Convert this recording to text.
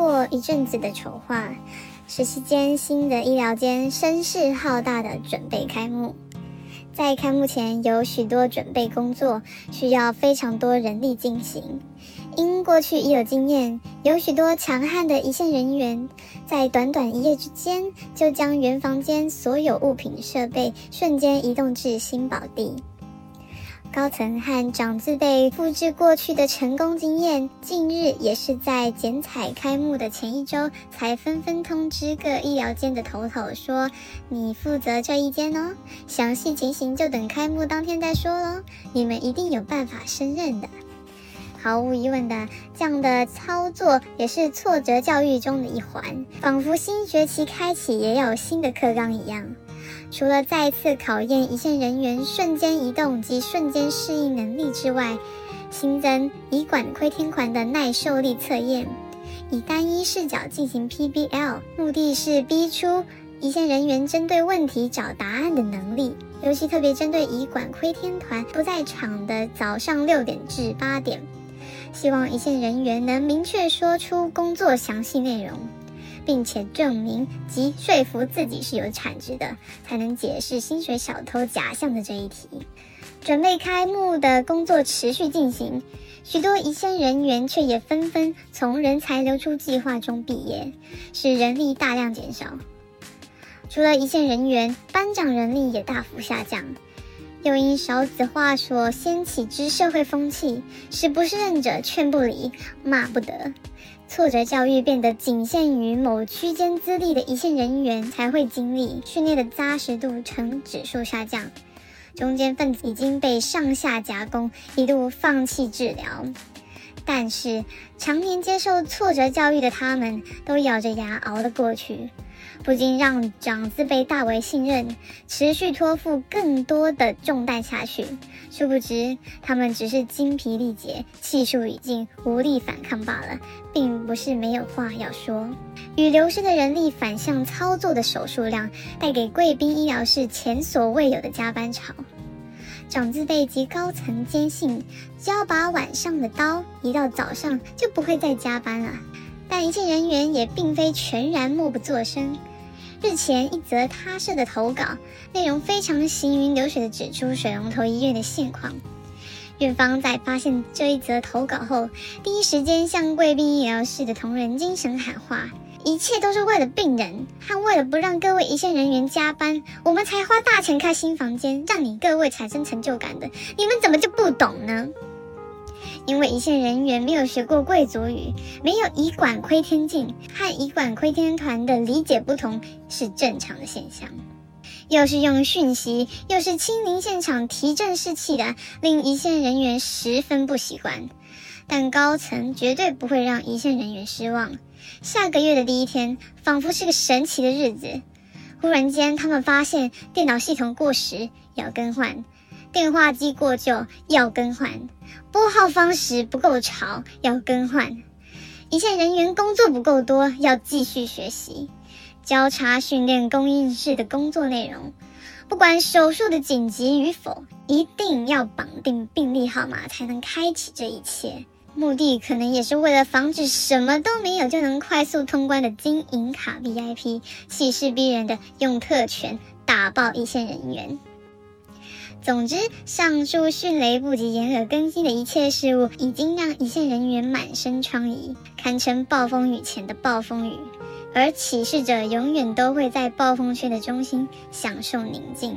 过一阵子的筹划，实习间新的医疗间声势浩大的准备开幕。在开幕前，有许多准备工作需要非常多人力进行。因过去已有经验，有许多强悍的一线人员，在短短一夜之间，就将原房间所有物品设备瞬间移动至新宝地。高层和长字辈复制过去的成功经验，近日也是在剪彩开幕的前一周，才纷纷通知各医疗间的头头说：“你负责这一间哦，详细情形就等开幕当天再说喽。你们一定有办法胜任的。”毫无疑问的，这样的操作也是挫折教育中的一环，仿佛新学期开启也要有新的课纲一样。除了再次考验一线人员瞬间移动及瞬间适应能力之外，新增乙管窥天环的耐受力测验，以单一视角进行 PBL，目的是逼出一线人员针对问题找答案的能力。尤其特别针对乙管窥天团不在场的早上六点至八点，希望一线人员能明确说出工作详细内容。并且证明及说服自己是有产值的，才能解释薪水小偷假象的这一题。准备开幕的工作持续进行，许多一线人员却也纷纷从人才流出计划中毕业，使人力大量减少。除了一线人员，班长人力也大幅下降，又因少子化所掀起之社会风气，使不胜任者劝不理，骂不得。挫折教育变得仅限于某区间资历的一线人员才会经历，训练的扎实度呈指数下降，中间分子已经被上下夹攻，一度放弃治疗。但是常年接受挫折教育的他们，都咬着牙熬了过去。不禁让长子辈大为信任，持续托付更多的重担下去。殊不知，他们只是精疲力竭、气数已尽、无力反抗罢了，并不是没有话要说。与流失的人力反向操作的手术量，带给贵宾医疗室前所未有的加班潮。长子辈及高层坚信，只要把晚上的刀移到早上，就不会再加班了。但一线人员也并非全然默不作声。日前，一则他社的投稿内容非常行云流水的指出水龙头医院的现况。院方在发现这一则投稿后，第一时间向贵宾医疗室的同仁精神喊话：一切都是为了病人，和为了不让各位一线人员加班，我们才花大钱开新房间，让你各位产生成就感的。你们怎么就不懂呢？因为一线人员没有学过贵族语，没有以管窥天镜，和以管窥天团的理解不同是正常的现象。又是用讯息，又是亲临现场提振士气的，令一线人员十分不习惯。但高层绝对不会让一线人员失望。下个月的第一天，仿佛是个神奇的日子。忽然间，他们发现电脑系统过时，要更换。电话机过旧要更换，拨号方式不够潮要更换，一线人员工作不够多要继续学习，交叉训练供应室的工作内容，不管手术的紧急与否，一定要绑定病历号码才能开启这一切。目的可能也是为了防止什么都没有就能快速通关的金银卡 VIP，气势逼人的用特权打爆一线人员。总之，上述迅雷不及掩耳更新的一切事物，已经让一线人员满身疮痍，堪称暴风雨前的暴风雨。而启示者永远都会在暴风圈的中心享受宁静。